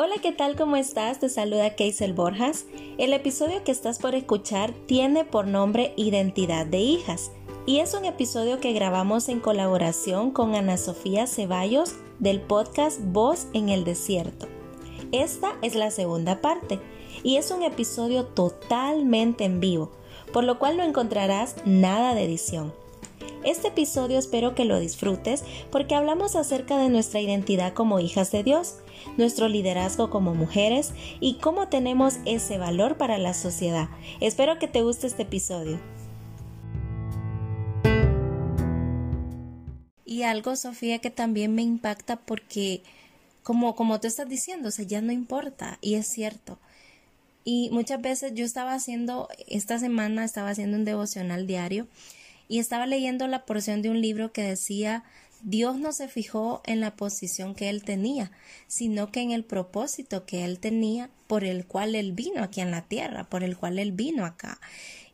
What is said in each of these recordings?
Hola, ¿qué tal? ¿Cómo estás? Te saluda Keisel Borjas. El episodio que estás por escuchar tiene por nombre Identidad de Hijas y es un episodio que grabamos en colaboración con Ana Sofía Ceballos del podcast Voz en el Desierto. Esta es la segunda parte y es un episodio totalmente en vivo, por lo cual no encontrarás nada de edición. Este episodio espero que lo disfrutes porque hablamos acerca de nuestra identidad como hijas de Dios, nuestro liderazgo como mujeres y cómo tenemos ese valor para la sociedad. Espero que te guste este episodio. Y algo, Sofía, que también me impacta porque, como, como tú estás diciendo, o ya no importa, y es cierto. Y muchas veces yo estaba haciendo, esta semana estaba haciendo un devocional diario y estaba leyendo la porción de un libro que decía Dios no se fijó en la posición que él tenía, sino que en el propósito que él tenía por el cual él vino aquí en la tierra, por el cual él vino acá.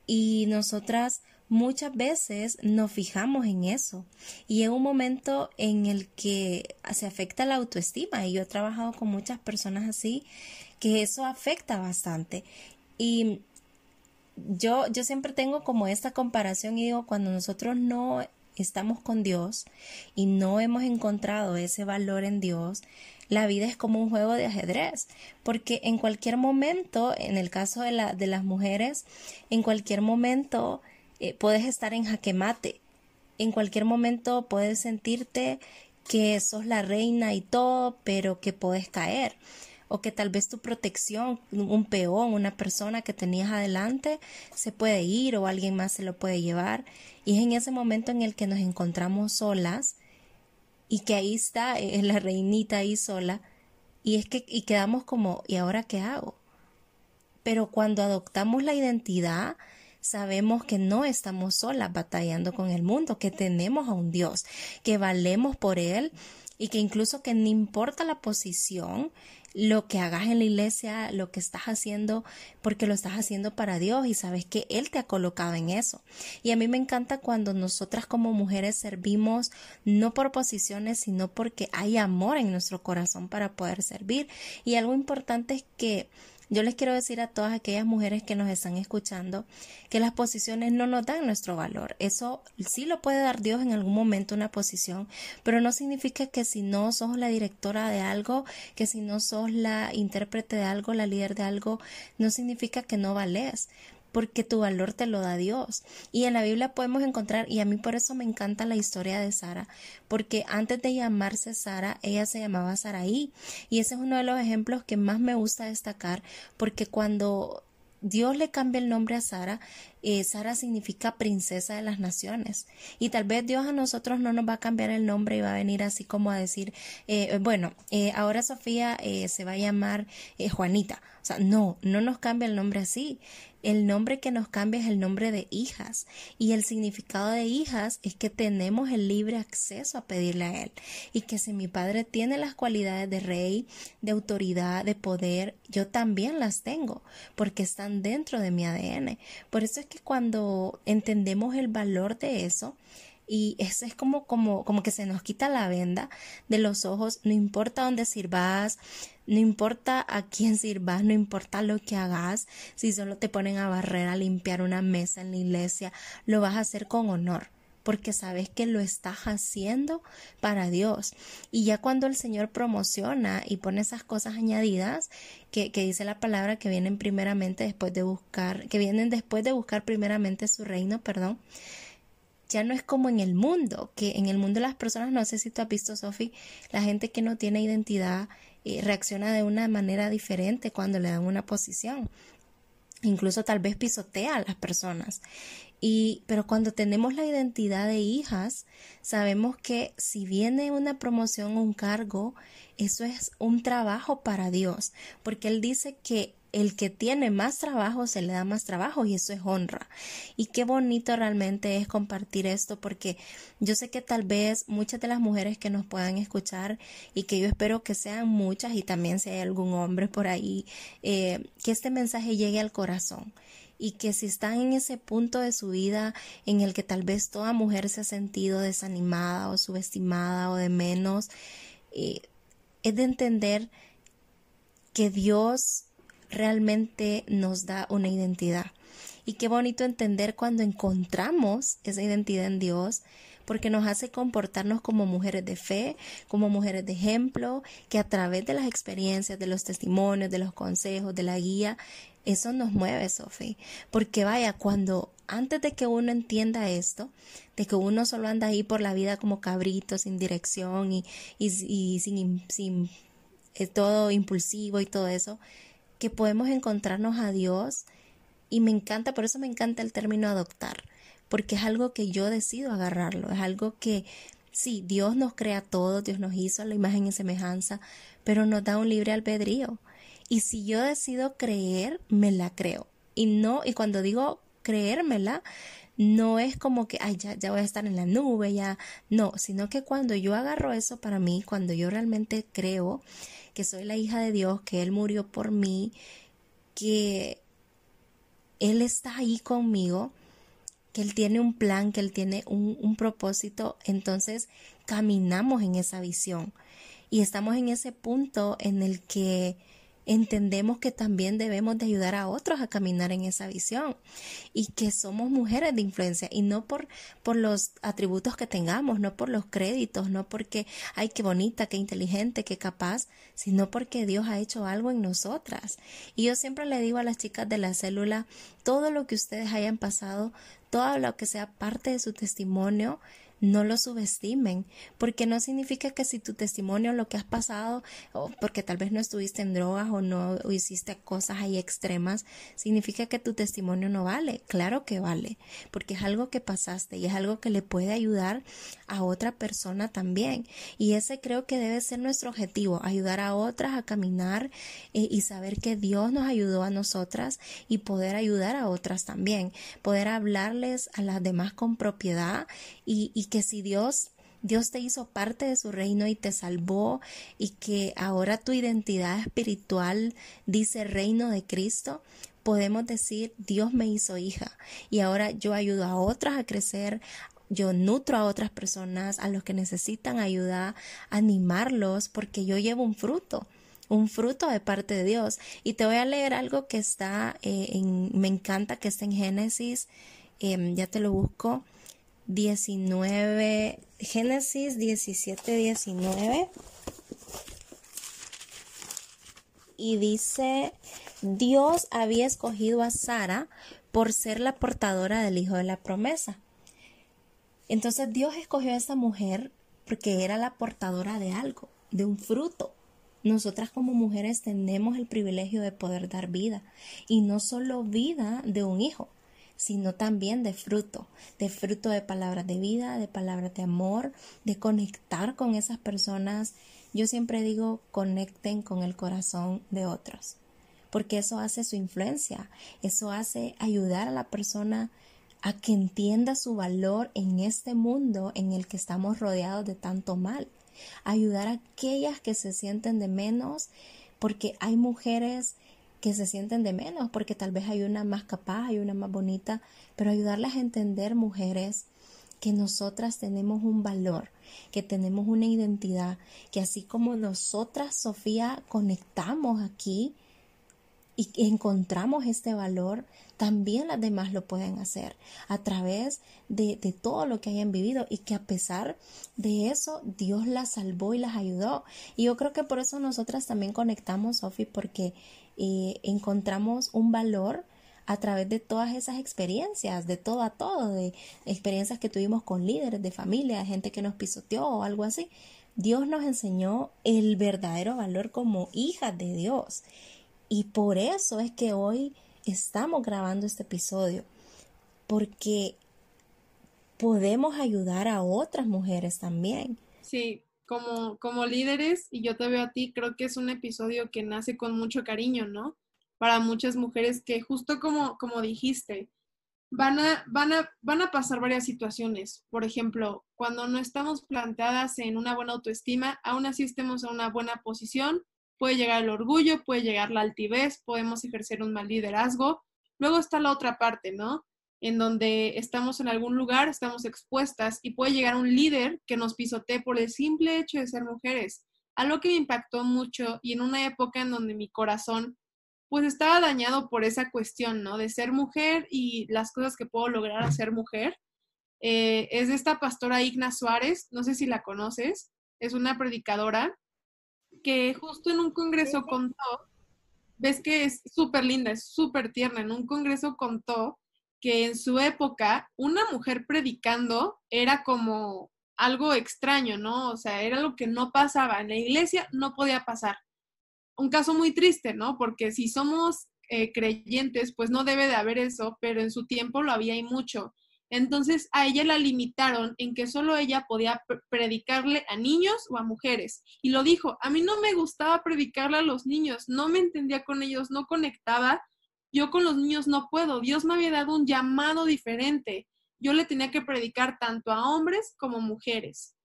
Y nosotras muchas veces nos fijamos en eso y en un momento en el que se afecta la autoestima y yo he trabajado con muchas personas así que eso afecta bastante y yo, yo siempre tengo como esta comparación y digo, cuando nosotros no estamos con Dios y no hemos encontrado ese valor en Dios, la vida es como un juego de ajedrez, porque en cualquier momento, en el caso de, la, de las mujeres, en cualquier momento eh, puedes estar en jaque mate, en cualquier momento puedes sentirte que sos la reina y todo, pero que puedes caer o que tal vez tu protección, un peón, una persona que tenías adelante, se puede ir o alguien más se lo puede llevar. Y es en ese momento en el que nos encontramos solas y que ahí está es la reinita ahí sola y es que y quedamos como ¿y ahora qué hago? Pero cuando adoptamos la identidad sabemos que no estamos solas batallando con el mundo, que tenemos a un Dios, que valemos por Él y que incluso que no importa la posición, lo que hagas en la iglesia, lo que estás haciendo, porque lo estás haciendo para Dios y sabes que Él te ha colocado en eso. Y a mí me encanta cuando nosotras como mujeres servimos no por posiciones, sino porque hay amor en nuestro corazón para poder servir. Y algo importante es que yo les quiero decir a todas aquellas mujeres que nos están escuchando que las posiciones no nos dan nuestro valor. Eso sí lo puede dar Dios en algún momento una posición, pero no significa que si no sos la directora de algo, que si no sos la intérprete de algo, la líder de algo, no significa que no vales porque tu valor te lo da Dios. Y en la Biblia podemos encontrar, y a mí por eso me encanta la historia de Sara, porque antes de llamarse Sara, ella se llamaba Saraí. Y ese es uno de los ejemplos que más me gusta destacar, porque cuando Dios le cambia el nombre a Sara, eh, Sara significa princesa de las naciones. Y tal vez Dios a nosotros no nos va a cambiar el nombre y va a venir así como a decir, eh, bueno, eh, ahora Sofía se va a llamar Juanita. O sea, no, no nos cambia el nombre así. El nombre que nos cambia es el nombre de hijas. Y el significado de hijas es que tenemos el libre acceso a pedirle a Él. Y que si mi padre tiene las cualidades de rey, de autoridad, de poder, yo también las tengo, porque están dentro de mi ADN. Por eso es que cuando entendemos el valor de eso, y eso es como, como, como que se nos quita la venda de los ojos, no importa dónde sirvas, no importa a quién sirvas, no importa lo que hagas, si solo te ponen a barrer, a limpiar una mesa en la iglesia, lo vas a hacer con honor porque sabes que lo estás haciendo para Dios. Y ya cuando el Señor promociona y pone esas cosas añadidas, que, que, dice la palabra que vienen primeramente después de buscar, que vienen después de buscar primeramente su reino, perdón, ya no es como en el mundo, que en el mundo las personas, no sé si tú has visto, Sofi, la gente que no tiene identidad reacciona de una manera diferente cuando le dan una posición. Incluso tal vez pisotea a las personas. Y, pero cuando tenemos la identidad de hijas, sabemos que si viene una promoción o un cargo, eso es un trabajo para Dios, porque Él dice que el que tiene más trabajo se le da más trabajo y eso es honra. Y qué bonito realmente es compartir esto porque yo sé que tal vez muchas de las mujeres que nos puedan escuchar y que yo espero que sean muchas y también si hay algún hombre por ahí, eh, que este mensaje llegue al corazón y que si están en ese punto de su vida en el que tal vez toda mujer se ha sentido desanimada o subestimada o de menos, eh, es de entender que Dios realmente nos da una identidad. Y qué bonito entender cuando encontramos esa identidad en Dios, porque nos hace comportarnos como mujeres de fe, como mujeres de ejemplo, que a través de las experiencias, de los testimonios, de los consejos, de la guía, eso nos mueve, Sofi. Porque vaya, cuando antes de que uno entienda esto, de que uno solo anda ahí por la vida como cabrito, sin dirección y, y, sin, sin eh, todo impulsivo y todo eso, que podemos encontrarnos a Dios. Y me encanta, por eso me encanta el término adoptar, porque es algo que yo decido agarrarlo, es algo que sí, Dios nos crea todo, Dios nos hizo la imagen y semejanza, pero nos da un libre albedrío. Y si yo decido creer, me la creo. Y no, y cuando digo creérmela, no es como que, ay, ya, ya voy a estar en la nube, ya, no, sino que cuando yo agarro eso para mí, cuando yo realmente creo que soy la hija de Dios, que Él murió por mí, que Él está ahí conmigo, que Él tiene un plan, que Él tiene un, un propósito, entonces caminamos en esa visión. Y estamos en ese punto en el que entendemos que también debemos de ayudar a otros a caminar en esa visión y que somos mujeres de influencia y no por, por los atributos que tengamos, no por los créditos, no porque, ay, qué bonita, qué inteligente, qué capaz, sino porque Dios ha hecho algo en nosotras. Y yo siempre le digo a las chicas de la célula, todo lo que ustedes hayan pasado, todo lo que sea parte de su testimonio, no lo subestimen, porque no significa que si tu testimonio, lo que has pasado, o porque tal vez no estuviste en drogas o no hiciste cosas ahí extremas, significa que tu testimonio no vale. Claro que vale, porque es algo que pasaste y es algo que le puede ayudar a otra persona también. Y ese creo que debe ser nuestro objetivo, ayudar a otras a caminar eh, y saber que Dios nos ayudó a nosotras y poder ayudar a otras también, poder hablarles a las demás con propiedad y, y que si Dios Dios te hizo parte de su reino y te salvó y que ahora tu identidad espiritual dice reino de Cristo, podemos decir Dios me hizo hija y ahora yo ayudo a otras a crecer, yo nutro a otras personas, a los que necesitan ayuda, animarlos porque yo llevo un fruto un fruto de parte de Dios. Y te voy a leer algo que está eh, en, me encanta que está en Génesis, em, ya te lo busco, 19, Génesis 17, 19. Y dice, Dios había escogido a Sara por ser la portadora del hijo de la promesa. Entonces Dios escogió a esa mujer porque era la portadora de algo, de un fruto. Nosotras como mujeres tenemos el privilegio de poder dar vida y no solo vida de un hijo, sino también de fruto, de fruto de palabras de vida, de palabras de amor, de conectar con esas personas. Yo siempre digo, conecten con el corazón de otros, porque eso hace su influencia, eso hace ayudar a la persona a que entienda su valor en este mundo en el que estamos rodeados de tanto mal, ayudar a aquellas que se sienten de menos, porque hay mujeres que se sienten de menos, porque tal vez hay una más capaz, hay una más bonita, pero ayudarlas a entender, mujeres, que nosotras tenemos un valor, que tenemos una identidad, que así como nosotras, Sofía, conectamos aquí y encontramos este valor, también las demás lo pueden hacer a través de, de, todo lo que hayan vivido y que a pesar de eso Dios las salvó y las ayudó. Y yo creo que por eso nosotras también conectamos, Sofía, porque y encontramos un valor a través de todas esas experiencias, de todo a todo, de experiencias que tuvimos con líderes de familia, gente que nos pisoteó o algo así. Dios nos enseñó el verdadero valor como hijas de Dios. Y por eso es que hoy estamos grabando este episodio, porque podemos ayudar a otras mujeres también. Sí, como, como líderes, y yo te veo a ti, creo que es un episodio que nace con mucho cariño, ¿no? Para muchas mujeres que justo como, como dijiste, van a, van, a, van a pasar varias situaciones. Por ejemplo, cuando no estamos planteadas en una buena autoestima, aún así estemos en una buena posición, puede llegar el orgullo, puede llegar la altivez, podemos ejercer un mal liderazgo. Luego está la otra parte, ¿no? En donde estamos en algún lugar, estamos expuestas y puede llegar un líder que nos pisotee por el simple hecho de ser mujeres. algo que me impactó mucho y en una época en donde mi corazón pues estaba dañado por esa cuestión, ¿no? De ser mujer y las cosas que puedo lograr a ser mujer. Eh, es de esta pastora Igna Suárez, no sé si la conoces, es una predicadora que justo en un congreso contó, ves que es súper linda, es súper tierna, en un congreso contó que en su época una mujer predicando era como algo extraño, ¿no? O sea, era algo que no pasaba. En la iglesia no podía pasar. Un caso muy triste, ¿no? Porque si somos eh, creyentes, pues no debe de haber eso, pero en su tiempo lo había y mucho. Entonces a ella la limitaron en que solo ella podía predicarle a niños o a mujeres. Y lo dijo, a mí no me gustaba predicarle a los niños, no me entendía con ellos, no conectaba yo con los niños no puedo. Dios me había dado un llamado diferente. Yo le tenía que predicar tanto a hombres como mujeres.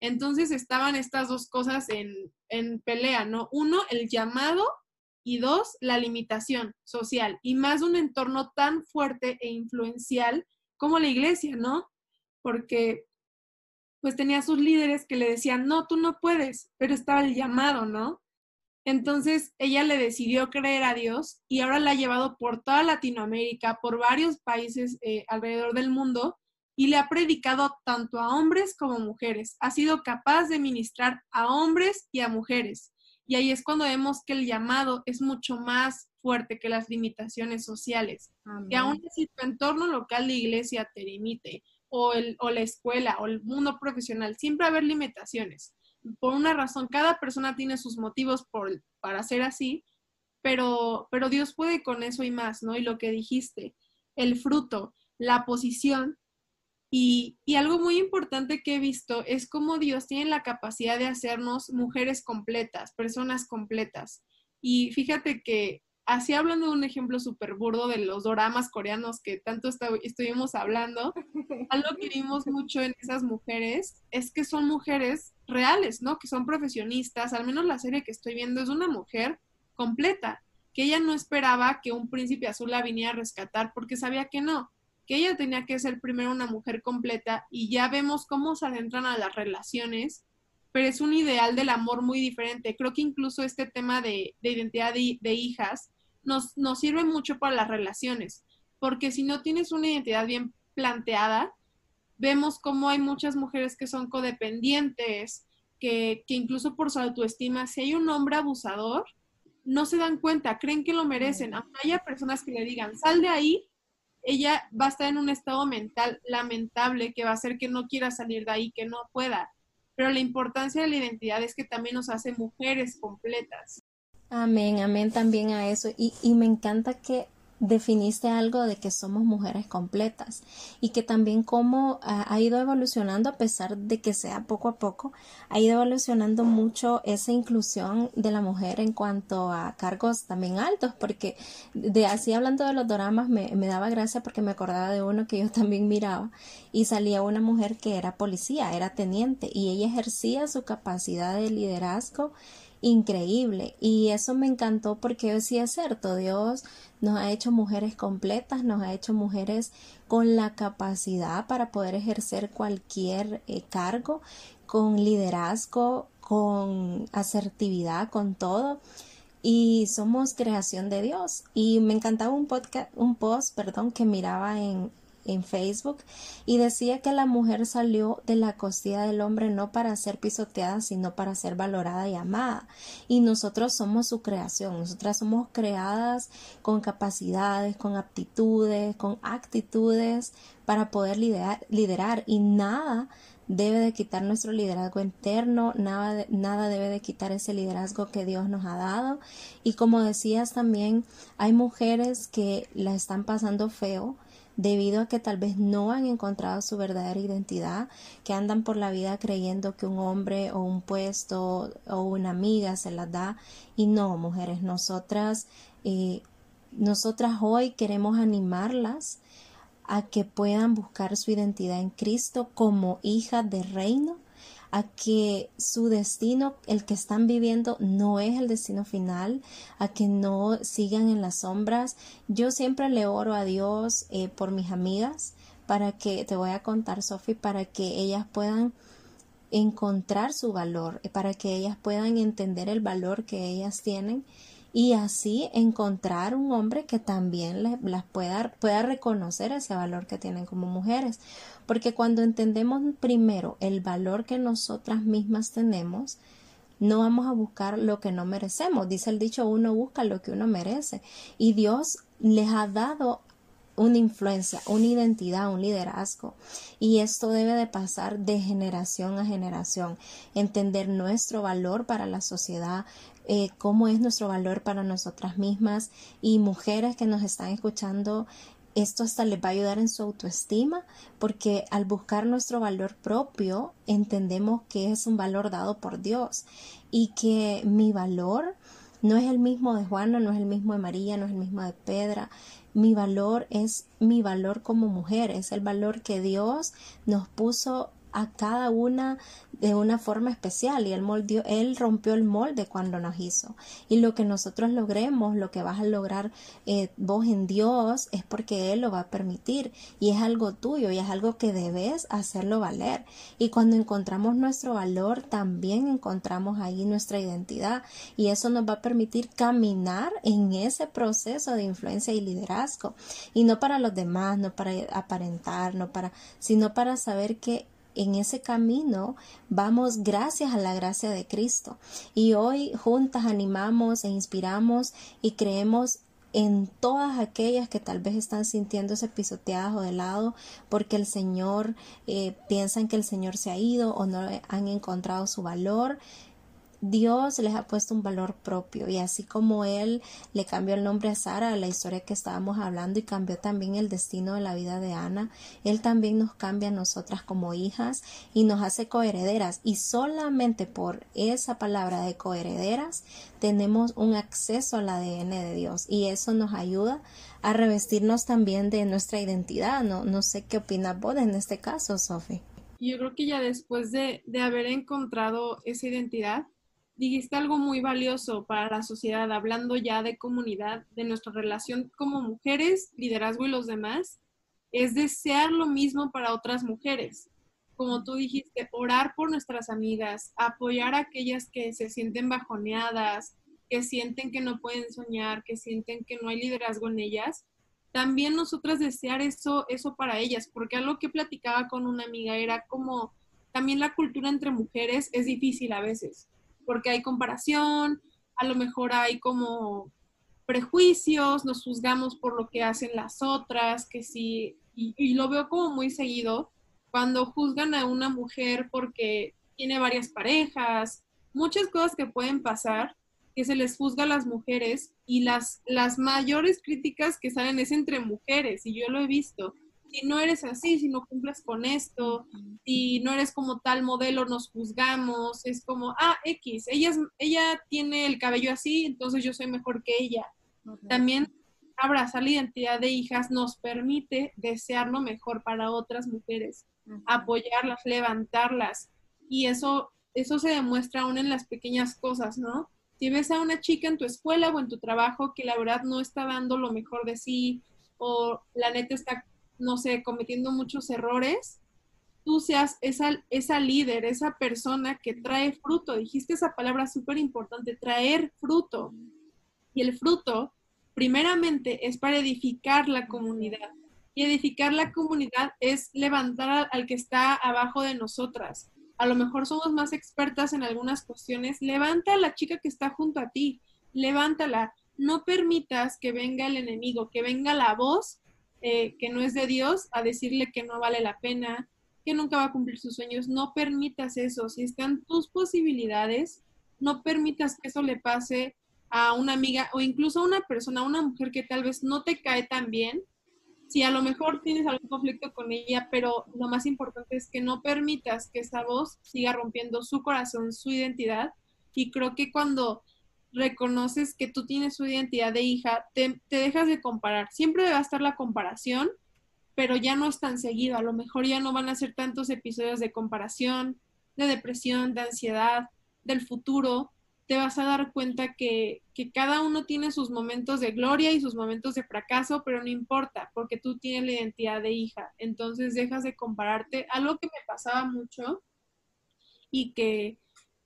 Entonces estaban estas dos cosas en, en pelea, ¿no? Uno, el llamado y dos, la limitación social y más un entorno tan fuerte e influencial como la iglesia, ¿no? Porque pues tenía sus líderes que le decían, no, tú no puedes, pero estaba el llamado, ¿no? Entonces ella le decidió creer a Dios y ahora la ha llevado por toda Latinoamérica, por varios países eh, alrededor del mundo y le ha predicado tanto a hombres como mujeres. Ha sido capaz de ministrar a hombres y a mujeres. Y ahí es cuando vemos que el llamado es mucho más fuerte que las limitaciones sociales. Que aún si tu entorno local de iglesia te limite, o, el, o la escuela, o el mundo profesional, siempre va a haber limitaciones por una razón, cada persona tiene sus motivos por, para ser así, pero, pero Dios puede con eso y más, ¿no? Y lo que dijiste, el fruto, la posición. Y, y algo muy importante que he visto es cómo Dios tiene la capacidad de hacernos mujeres completas, personas completas. Y fíjate que así hablando de un ejemplo súper burdo de los doramas coreanos que tanto estuvimos hablando, algo que vimos mucho en esas mujeres es que son mujeres reales, ¿no? Que son profesionistas, al menos la serie que estoy viendo es una mujer completa, que ella no esperaba que un príncipe azul la viniera a rescatar porque sabía que no, que ella tenía que ser primero una mujer completa y ya vemos cómo se adentran a las relaciones pero es un ideal del amor muy diferente. Creo que incluso este tema de, identidad de, hijas nos, nos sirve mucho para las relaciones, porque si no tienes una identidad bien planteada, vemos cómo hay muchas mujeres que son codependientes, que, que, incluso por su autoestima, si hay un hombre abusador, no se dan cuenta, creen que lo merecen. Aunque haya personas que le digan, sal de ahí, ella va a estar en un estado mental lamentable que va a hacer que no quiera salir de ahí, que no pueda. Pero la importancia de la identidad es que también nos hace mujeres completas. Amén, amén también a eso. Y, me encanta que definiste algo de que somos mujeres completas y que también cómo ha, ido evolucionando a pesar de que sea poco a poco, ha ido evolucionando mucho esa inclusión de la mujer en cuanto a cargos también altos, porque de así hablando de los dramas me daba gracia porque me acordaba de uno que yo también miraba y salía una mujer que era policía, era teniente y ella ejercía su capacidad de liderazgo increíble. Y eso me encantó porque sí es cierto, Dios nos ha hecho mujeres completas, nos ha hecho mujeres con la capacidad para poder ejercer cualquier eh, cargo, con liderazgo, con asertividad, con todo. Y somos creación de Dios y me encantaba un podcast un post perdón que miraba en en Facebook y decía que la mujer salió de la costilla del hombre no para ser pisoteada, sino para ser valorada y amada. Y nosotros somos su creación, nosotras somos creadas con capacidades, con aptitudes, con actitudes para poder liderar, liderar y nada debe de quitar nuestro liderazgo interno, nada, nada debe de quitar ese liderazgo que Dios nos ha dado. Y como decías también, hay mujeres que la están pasando feo, debido a que tal vez no han encontrado su verdadera identidad, que andan por la vida creyendo que un hombre o un puesto o una amiga se las da. Y no, mujeres, nosotras, eh, nosotras hoy queremos animarlas a que puedan buscar su identidad en Cristo como hijas de reino a que su destino, el que están viviendo, no es el destino final, a que no sigan en las sombras. Yo siempre le oro a Dios eh, por mis amigas para que, te voy a contar, Sofi, para que ellas puedan encontrar su valor, eh, para que ellas puedan entender el valor que ellas tienen y así encontrar un hombre que también las pueda, pueda reconocer ese valor que tienen como mujeres. Porque cuando entendemos primero el valor que nosotras mismas tenemos, no vamos a buscar lo que no merecemos. Dice el dicho, uno busca lo que uno merece. Y Dios les ha dado una influencia, una identidad, un liderazgo. Y esto debe de pasar de generación a generación. Entender nuestro valor para la sociedad, eh, cómo es nuestro valor para nosotras mismas y mujeres que nos están escuchando. Esto hasta les va a ayudar en su autoestima porque al buscar nuestro valor propio entendemos que es un valor dado por Dios y que mi valor no es el mismo de Juana, no es el mismo de María, no es el mismo de Pedra, mi valor es mi valor como mujer, es el valor que Dios nos puso a cada una de una forma especial y él moldeó, él rompió el molde cuando nos hizo. Y lo que nosotros logremos lo que vas a lograr eh, vos en Dios es porque él lo va a permitir y es algo tuyo y es algo que debes hacerlo valer. Y cuando encontramos nuestro valor también encontramos ahí nuestra identidad y eso nos va a permitir caminar en ese proceso de influencia y liderazgo. Y no para los demás no para aparentar no para sino para saber que en ese camino vamos gracias a la gracia de Cristo. Y hoy juntas animamos e inspiramos y creemos en todas aquellas que tal vez están sintiéndose pisoteadas o de lado porque el Señor eh, piensan que el Señor se ha ido o no han encontrado su valor Dios les ha puesto un valor propio y así como Él le cambió el nombre a Sara, la historia que estábamos hablando y cambió también el destino de la vida de Ana, Él también nos cambia a nosotras como hijas y nos hace coherederas y solamente por esa palabra de coherederas tenemos un acceso al ADN de Dios y eso nos ayuda a revestirnos también de nuestra identidad. No, no sé qué opinas vos en este caso, Sophie. Yo creo que ya después de, de haber encontrado esa identidad, dijiste algo muy valioso para la sociedad, hablando ya de comunidad, de nuestra relación como mujeres, liderazgo y los demás, es desear lo mismo para otras mujeres. Como tú dijiste, orar por nuestras amigas, apoyar a aquellas que se sienten bajoneadas, que sienten que no pueden soñar, que sienten que no hay liderazgo en ellas. También nosotras desear eso, eso para ellas, porque algo que platicaba con una amiga era como también la cultura entre mujeres es difícil a veces porque hay comparación, a lo mejor hay como prejuicios, nos juzgamos por lo que hacen las otras, que sí, y, lo veo como muy seguido, cuando juzgan a una mujer porque tiene varias parejas, muchas cosas que pueden pasar, que se les juzga a las mujeres y las, las mayores críticas que salen es entre mujeres, y yo lo he visto si no eres así, si no cumples con esto, si no eres como tal modelo, nos juzgamos, es como, ah, X, ella, ella tiene el cabello así, entonces yo soy mejor que ella. También abrazar la identidad de hijas nos permite desear lo mejor para otras mujeres, apoyarlas, levantarlas. Y eso, eso se demuestra aún en las pequeñas cosas, ¿no? Si ves a una chica en tu escuela o en tu trabajo que la verdad no está dando lo mejor de sí, o la neta está no sé, cometiendo muchos errores, tú seas esa, esa líder, esa persona que trae fruto. Dijiste esa palabra súper importante, traer fruto. Y el fruto, primeramente, es para edificar la comunidad. Y edificar la comunidad es levantar al que está abajo de nosotras. A lo mejor somos más expertas en algunas cuestiones. Levanta a la chica que está junto a ti. Levántala. No permitas que venga el enemigo, que venga la voz eh, que no es de Dios a decirle que no vale la pena, que nunca va a cumplir sus sueños. No permitas eso. Si están tus posibilidades, no permitas que eso le pase a una amiga o incluso a una persona, a una mujer que tal vez no te cae tan bien. Si a lo mejor tienes algún conflicto con ella, pero lo más importante es que no permitas que esa voz siga rompiendo su corazón, su identidad. Y creo que cuando reconoces que tú tienes su identidad de hija, te, dejas de comparar. Siempre va a estar la comparación, pero ya no es tan seguido. A lo mejor ya no van a ser tantos episodios de comparación, de depresión, de ansiedad, del futuro. Te vas a dar cuenta que, que cada uno tiene sus momentos de gloria y sus momentos de fracaso, pero no importa, porque tú tienes la identidad de hija. Entonces dejas de compararte. Algo que me pasaba mucho y que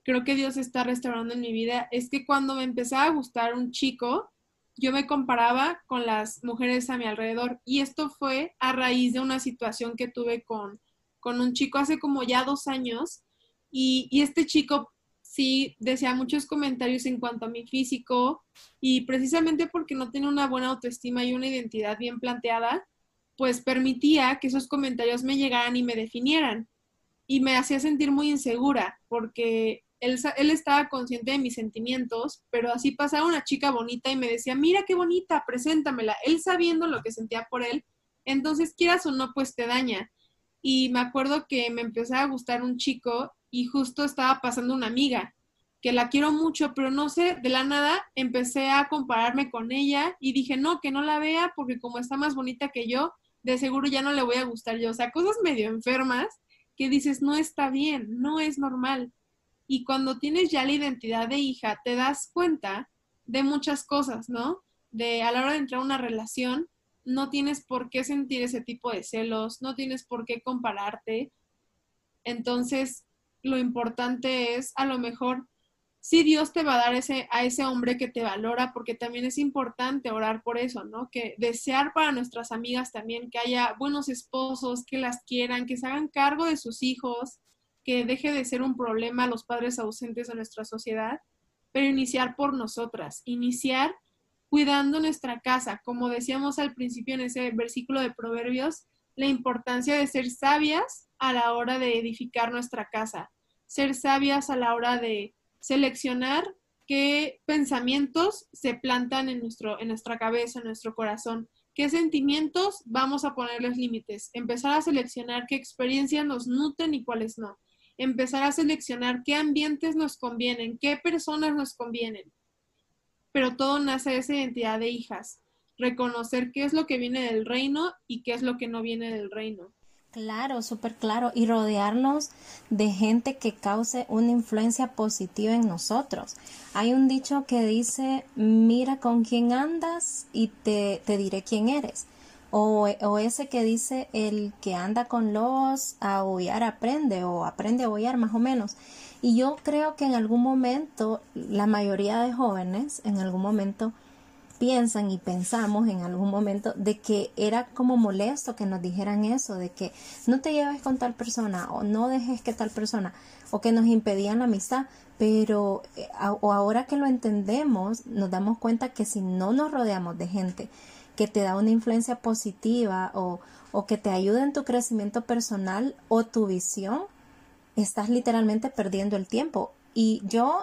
creo que Dios está restaurando en mi vida es que cuando me empezaba a gustar un chico, yo me comparaba con las mujeres a mi alrededor y esto fue a raíz de una situación que tuve con, con un chico hace como ya dos años y, y este chico sí decía muchos comentarios en cuanto a mi físico y precisamente porque no tenía una buena autoestima y una identidad bien planteada, pues permitía que esos comentarios me llegaran y me definieran y me hacía sentir muy insegura porque él, estaba consciente de mis sentimientos, pero así pasaba una chica bonita y me decía, mira qué bonita, preséntamela. Él sabiendo lo que sentía por él, entonces quieras o no, pues te daña. Y me acuerdo que me empezó a gustar un chico y justo estaba pasando una amiga que la quiero mucho, pero no sé, de la nada empecé a compararme con ella y dije, no, que no la vea porque como está más bonita que yo, de seguro ya no le voy a gustar yo. O sea, cosas medio enfermas que dices, no está bien, no es normal. Y cuando tienes ya la identidad de hija, te das cuenta de muchas cosas, ¿no? De a la hora de entrar a una relación, no tienes por qué sentir ese tipo de celos, no tienes por qué compararte. Entonces, lo importante es a lo mejor si Dios te va a dar ese, a ese hombre que te valora, porque también es importante orar por eso, ¿no? Que desear para nuestras amigas también que haya buenos esposos, que las quieran, que se hagan cargo de sus hijos, que deje de ser un problema los padres ausentes de nuestra sociedad, pero iniciar por nosotras, iniciar cuidando nuestra casa, como decíamos al principio en ese versículo de Proverbios, la importancia de ser sabias a la hora de edificar nuestra casa, ser sabias a la hora de seleccionar qué pensamientos se plantan en, nuestro, en nuestra cabeza, en nuestro corazón, qué sentimientos vamos a ponerles límites, empezar a seleccionar qué experiencias nos nutren y cuáles no, empezar a seleccionar qué ambientes nos convienen, qué personas nos convienen. Pero todo nace de esa identidad de hijas, reconocer qué es lo que viene del reino y qué es lo que no viene del reino. Claro, súper claro. Y rodearnos de gente que cause una influencia positiva en nosotros. Hay un dicho que dice, mira con quién andas y te, te diré quién eres. O, ese que dice, el que anda con lobos a aullar aprende o aprende a aullar más o menos. Y yo creo que en algún momento, la mayoría de jóvenes, en algún momento, piensan y pensamos en algún momento de que era como molesto que nos dijeran eso, de que no te lleves con tal persona o no dejes que tal persona o que nos impedían la amistad, pero eh, o ahora que lo entendemos nos damos cuenta que si no nos rodeamos de gente que te da una influencia positiva o, o que te ayuda en tu crecimiento personal o tu visión, estás literalmente perdiendo el tiempo. Y yo,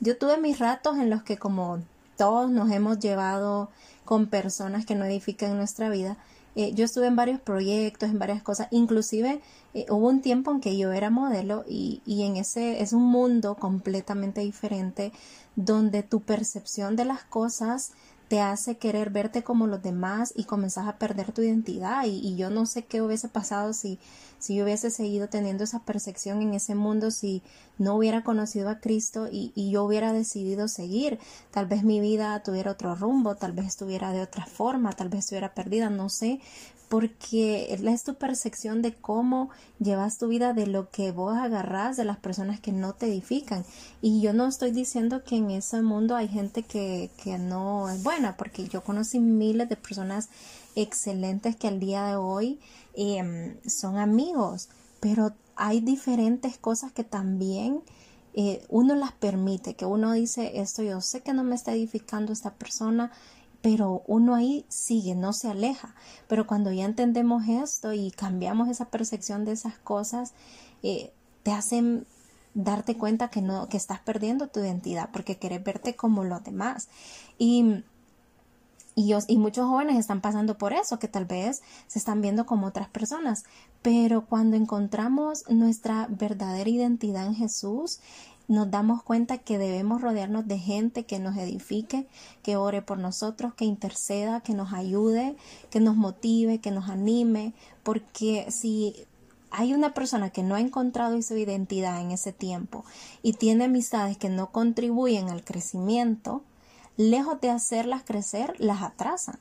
yo tuve mis ratos en los que como todos nos hemos llevado con personas que no edifican nuestra vida. Eh, yo estuve en varios proyectos, en varias cosas, inclusive eh, hubo un tiempo en que yo era modelo y, y en ese es un mundo completamente diferente donde tu percepción de las cosas te hace querer verte como los demás y comenzás a perder tu identidad. Y, y yo no sé qué hubiese pasado si si yo hubiese seguido teniendo esa percepción en ese mundo, si no hubiera conocido a Cristo y, yo hubiera decidido seguir, tal vez mi vida tuviera otro rumbo, tal vez estuviera de otra forma, tal vez estuviera perdida, no sé, porque es tu percepción de cómo llevas tu vida, de lo que vos agarrás de las personas que no te edifican. Y yo no estoy diciendo que en ese mundo hay gente que, que no es buena, porque yo conocí miles de personas excelentes que al día de hoy Em, son amigos, pero hay diferentes cosas que también eh, uno las permite, que uno dice, esto yo sé que no me está edificando esta persona, pero uno ahí sigue, no se aleja. Pero cuando ya entendemos esto y cambiamos esa percepción de esas cosas, eh, te hacen darte cuenta que no, que estás perdiendo tu identidad porque quieres verte como los demás. Y y, y muchos jóvenes están pasando por eso, que tal vez se están viendo como otras personas. Pero cuando encontramos nuestra verdadera identidad en Jesús, nos damos cuenta que debemos rodearnos de gente que nos edifique, que ore por nosotros, que interceda, que nos ayude, que nos motive, que nos anime, porque si hay una persona que no ha encontrado su identidad en ese tiempo y tiene amistades que no contribuyen al crecimiento, lejos de hacerlas crecer, las atrasan.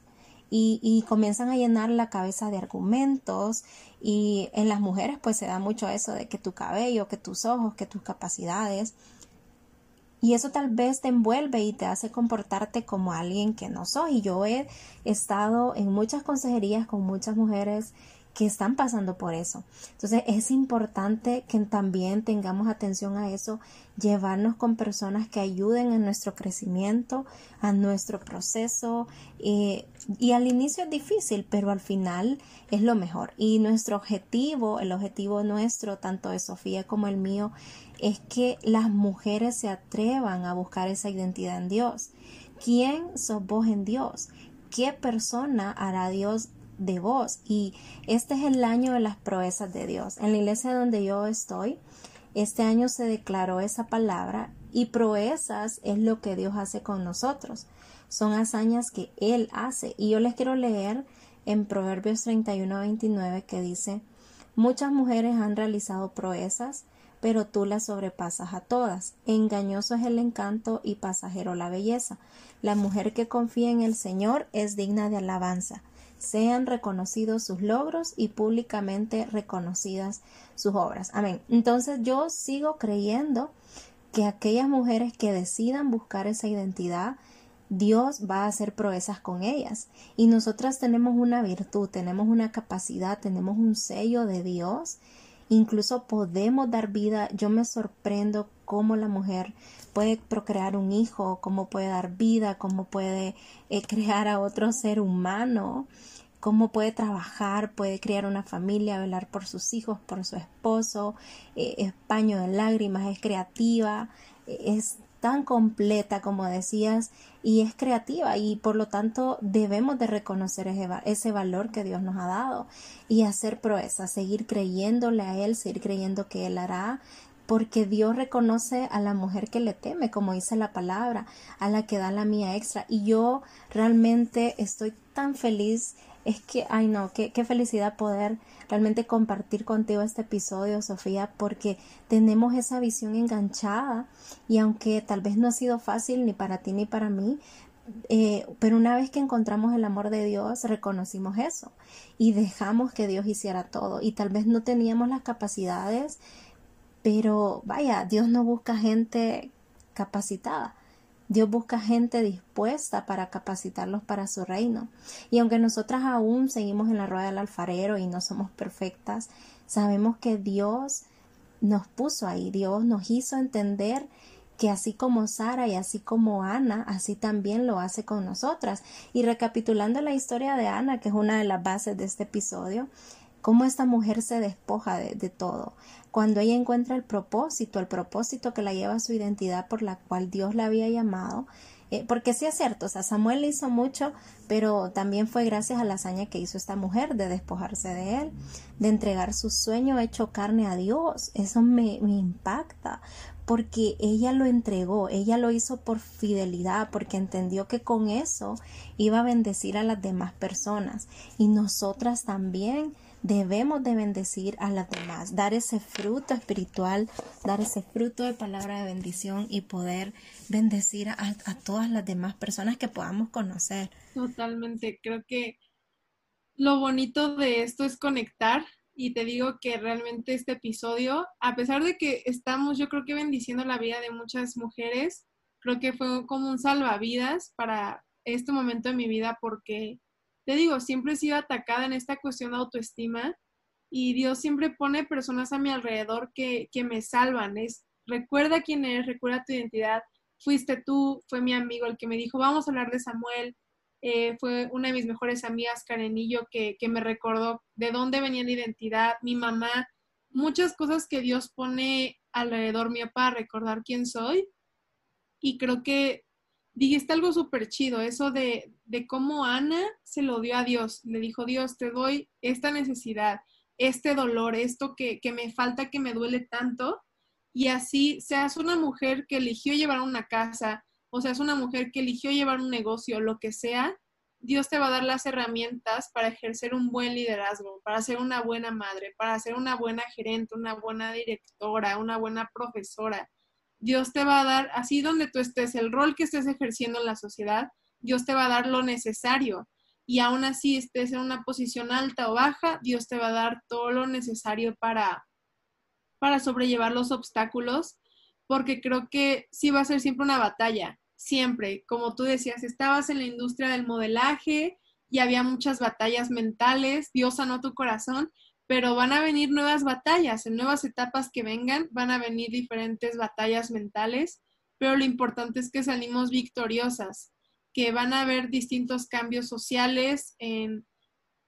Y, comienzan a llenar la cabeza de argumentos y en las mujeres pues se da mucho eso de que tu cabello, que tus ojos, que tus capacidades y eso tal vez te envuelve y te hace comportarte como alguien que no soy. Y yo he estado en muchas consejerías con muchas mujeres que están pasando por eso. Entonces es importante que también tengamos atención a eso, llevarnos con personas que ayuden en nuestro crecimiento, a nuestro proceso. Eh, y al inicio es difícil, pero al final es lo mejor. Y nuestro objetivo, el objetivo nuestro, tanto de Sofía como el mío, es que las mujeres se atrevan a buscar esa identidad en Dios. ¿Quién sos vos en Dios? ¿Qué persona hará Dios de vos. Y este es el año de las proezas de Dios. En la iglesia donde yo estoy, este año se declaró esa palabra y proezas es lo que Dios hace con nosotros. Son hazañas que Él hace. Y yo les quiero leer en Proverbios 31 29 que dice, Muchas mujeres han realizado proezas, pero tú las sobrepasas a todas. Engañoso es el encanto y pasajero la belleza. La mujer que confía en el Señor es digna de alabanza sean reconocidos sus logros y públicamente reconocidas sus obras. Amén. Entonces yo sigo creyendo que aquellas mujeres que decidan buscar esa identidad, Dios va a hacer proezas con ellas. Y nosotras tenemos una virtud, tenemos una capacidad, tenemos un sello de Dios. Incluso podemos dar vida. Yo me sorprendo cómo la mujer puede procrear un hijo, cómo puede dar vida, cómo puede eh, crear a otro ser humano cómo puede trabajar, puede crear una familia, velar por sus hijos, por su esposo, eh, es paño de lágrimas, es creativa, eh, es tan completa como decías y es creativa y por lo tanto debemos de reconocer ese, ese valor que Dios nos ha dado y hacer proezas, seguir creyéndole a Él, seguir creyendo que Él hará, porque Dios reconoce a la mujer que le teme, como dice la palabra, a la que da la mía extra. Y yo realmente estoy tan feliz es que, ay no, qué, felicidad poder realmente compartir contigo este episodio, Sofía, porque tenemos esa visión enganchada y aunque tal vez no ha sido fácil ni para ti ni para mí, eh, pero una vez que encontramos el amor de Dios, reconocimos eso y dejamos que Dios hiciera todo y tal vez no teníamos las capacidades, pero vaya, Dios no busca gente capacitada. Dios busca gente dispuesta para capacitarlos para su reino. Y aunque nosotras aún seguimos en la rueda del alfarero y no somos perfectas, sabemos que Dios nos puso ahí, Dios nos hizo entender que así como Sara y así como Ana, así también lo hace con nosotras. Y recapitulando la historia de Ana, que es una de las bases de este episodio, cómo esta mujer se despoja de, todo. Cuando ella encuentra el propósito, el propósito que la lleva a su identidad por la cual Dios la había llamado, eh, porque sí es cierto, o sea, Samuel hizo mucho, pero también fue gracias a la hazaña que hizo esta mujer de despojarse de él, de entregar su sueño hecho carne a Dios. Eso me impacta, porque ella lo entregó, ella lo hizo por fidelidad, porque entendió que con eso iba a bendecir a las demás personas. Y nosotras también debemos de bendecir a las demás, dar ese fruto espiritual, dar ese fruto de palabra de bendición y poder bendecir a, a todas las demás personas que podamos conocer. Totalmente, creo que lo bonito de esto es conectar y te digo que realmente este episodio, a pesar de que estamos, yo creo que bendiciendo la vida de muchas mujeres, creo que fue como un salvavidas para este momento de mi vida porque te digo, siempre he sido atacada en esta cuestión de autoestima y Dios siempre pone personas a mi alrededor que, me salvan. Es, recuerda quién eres, recuerda tu identidad. Fuiste tú, fue mi amigo el que me dijo, vamos a hablar de Samuel. Eh, fue una de mis mejores amigas, Karenillo, que, que me recordó de dónde venía la identidad, mi mamá, muchas cosas que Dios pone alrededor mío para recordar quién soy. Y creo que dijiste algo súper chido, eso de, de cómo Ana se lo dio a Dios. Le dijo, Dios, te doy esta necesidad, este dolor, esto que, que me falta, que me duele tanto. Y así seas una mujer que eligió llevar una casa, o seas una mujer que eligió llevar un negocio, lo que sea, Dios te va a dar las herramientas para ejercer un buen liderazgo, para ser una buena madre, para ser una buena gerente, una buena directora, una buena profesora. Dios te va a dar, así donde tú estés, el rol que estés ejerciendo en la sociedad, Dios te va a dar lo necesario. y aún así estés en una posición alta o baja, Dios te va a dar todo lo necesario para, para sobrellevar los obstáculos, porque creo que sí va a ser siempre una batalla, siempre. Como tú decías, estabas en la industria del modelaje y había muchas batallas mentales, Dios sanó tu corazón, pero van a venir nuevas batallas, en nuevas etapas que vengan, van a venir diferentes batallas mentales, pero lo importante es que salimos victoriosas que van a haber distintos cambios sociales en,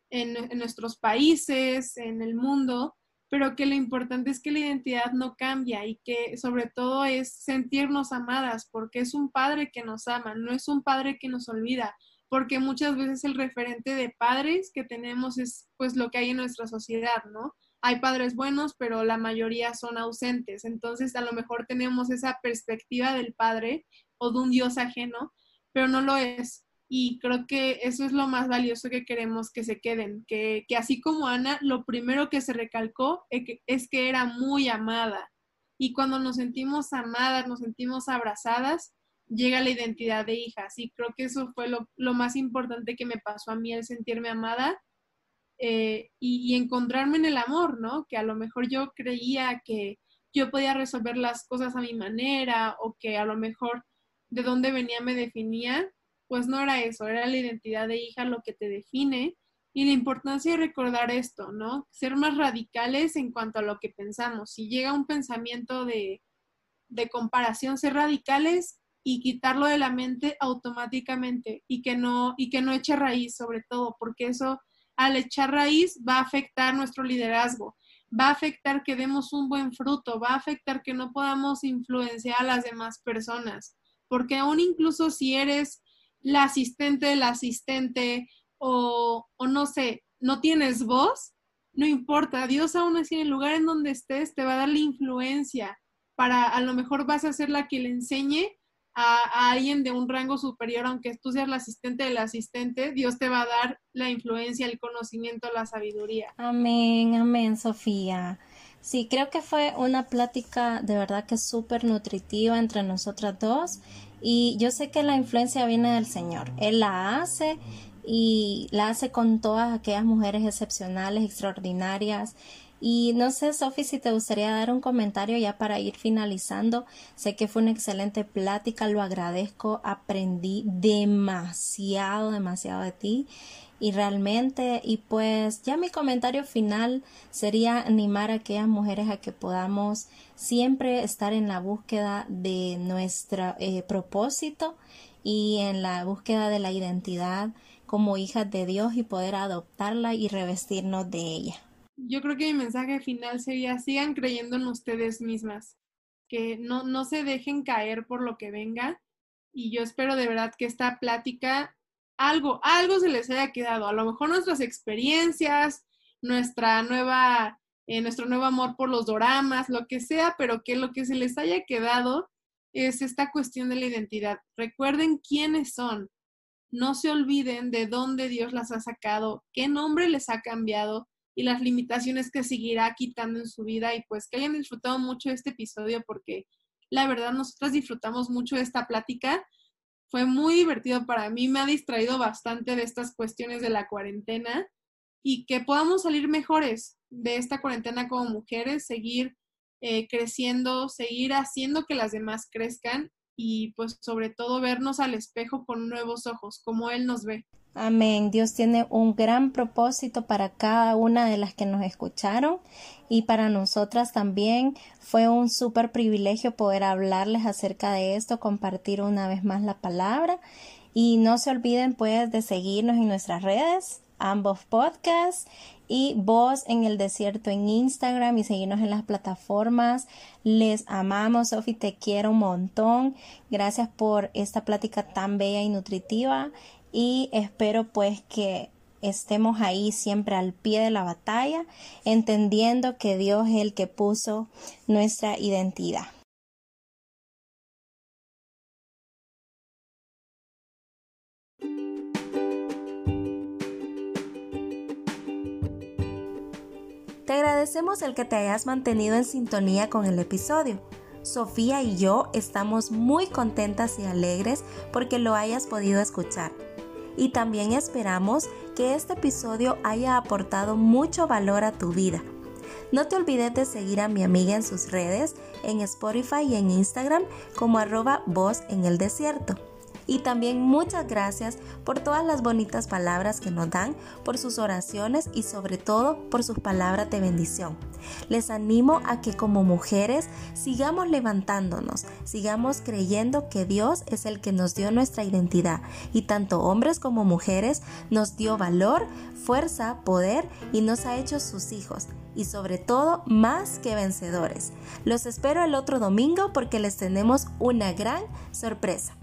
en, nuestros países, en el mundo, pero que lo importante es que la identidad no cambia y que sobre todo es sentirnos amadas, porque es un padre que nos ama, no es un padre que nos olvida, porque muchas veces el referente de padres que tenemos es pues lo que hay en nuestra sociedad, ¿no? Hay padres buenos, pero la mayoría son ausentes, entonces a lo mejor tenemos esa perspectiva del padre o de un Dios ajeno, pero no lo es. Y creo que eso es lo más valioso que queremos que se queden, que, así como Ana, lo primero que se recalcó es que era muy amada. Y cuando nos sentimos amadas, nos sentimos abrazadas, llega la identidad de hija. Y creo que eso fue lo, más importante que me pasó a mí, el sentirme amada eh, y, y, encontrarme en el amor, ¿no? Que a lo mejor yo creía que yo podía resolver las cosas a mi manera o que a lo mejor de dónde venía me definía, pues no era eso, era la identidad de hija lo que te define y la importancia de recordar esto, ¿no? Ser más radicales en cuanto a lo que pensamos. Si llega un pensamiento de, de comparación, ser radicales y quitarlo de la mente automáticamente y que no y que no eche raíz sobre todo, porque eso al echar raíz va a afectar nuestro liderazgo, va a afectar que demos un buen fruto, va a afectar que no podamos influenciar a las demás personas porque aún incluso si eres la asistente del asistente o, o no sé, no tienes voz, no importa, Dios aún así en el lugar en donde estés te va a dar la influencia para a lo mejor vas a ser la que le enseñe a, alguien de un rango superior, aunque tú seas la asistente del asistente, Dios te va a dar la influencia, el conocimiento, la sabiduría. Amén, amén, Sofía. Sí, creo que fue una plática de verdad que súper nutritiva entre nosotras dos y yo sé que la influencia viene del Señor. Él la hace y la hace con todas aquellas mujeres excepcionales, extraordinarias. Y no sé, Sofi, si te gustaría dar un comentario ya para ir finalizando. Sé que fue una excelente plática, lo agradezco, aprendí demasiado, demasiado de ti y realmente y pues ya mi comentario final sería animar a aquellas mujeres a que podamos siempre estar en la búsqueda de nuestro eh, propósito y en la búsqueda de la identidad como hijas de Dios y poder adoptarla y revestirnos de ella. Yo creo que mi mensaje final sería sigan creyendo en ustedes mismas, que no, no se dejen caer por lo que venga y yo espero de verdad que esta plática algo, algo se les haya quedado. A lo mejor nuestras experiencias, nuestra nueva, eh, nuestro nuevo amor por los doramas, lo que sea, pero que lo que se les haya quedado es esta cuestión de la identidad. Recuerden quiénes son. No se olviden de dónde Dios las ha sacado, qué nombre les ha cambiado y las limitaciones que seguirá quitando en su vida y pues que hayan disfrutado mucho este episodio porque la verdad nosotras disfrutamos mucho de esta plática. Fue muy divertido para mí, me ha distraído bastante de estas cuestiones de la cuarentena y que podamos salir mejores de esta cuarentena como mujeres, seguir eh, creciendo, seguir haciendo que las demás crezcan y pues sobre todo vernos al espejo con nuevos ojos, como Él nos ve. Amén. Dios tiene un gran propósito para cada una de las que nos escucharon y para nosotras también fue un súper privilegio poder hablarles acerca de esto, compartir una vez más la palabra y no se olviden pues de seguirnos en nuestras redes, ambos podcasts y Voz en el Desierto en Instagram y seguirnos en las plataformas. Les amamos, Sofi, te quiero un montón. Gracias por esta plática tan bella y nutritiva y espero pues que estemos ahí siempre al pie de la batalla, entendiendo que Dios es el que puso nuestra identidad. Te agradecemos el que te hayas mantenido en sintonía con el episodio. Sofía y yo estamos muy contentas y alegres porque lo hayas podido escuchar. y también esperamos que este episodio haya aportado mucho valor a tu vida. No te olvides de seguir a mi amiga en sus redes, en Spotify y en Instagram como arroba voz en el desierto. Y también muchas gracias por todas las bonitas palabras que nos dan, por sus oraciones y sobre todo por sus palabras de bendición. Les animo a que como mujeres sigamos levantándonos, sigamos creyendo que Dios es el que nos dio nuestra identidad y tanto hombres como mujeres nos dio valor, fuerza, poder y nos ha hecho sus hijos y sobre todo más que vencedores. Los espero el otro domingo porque les tenemos una gran sorpresa.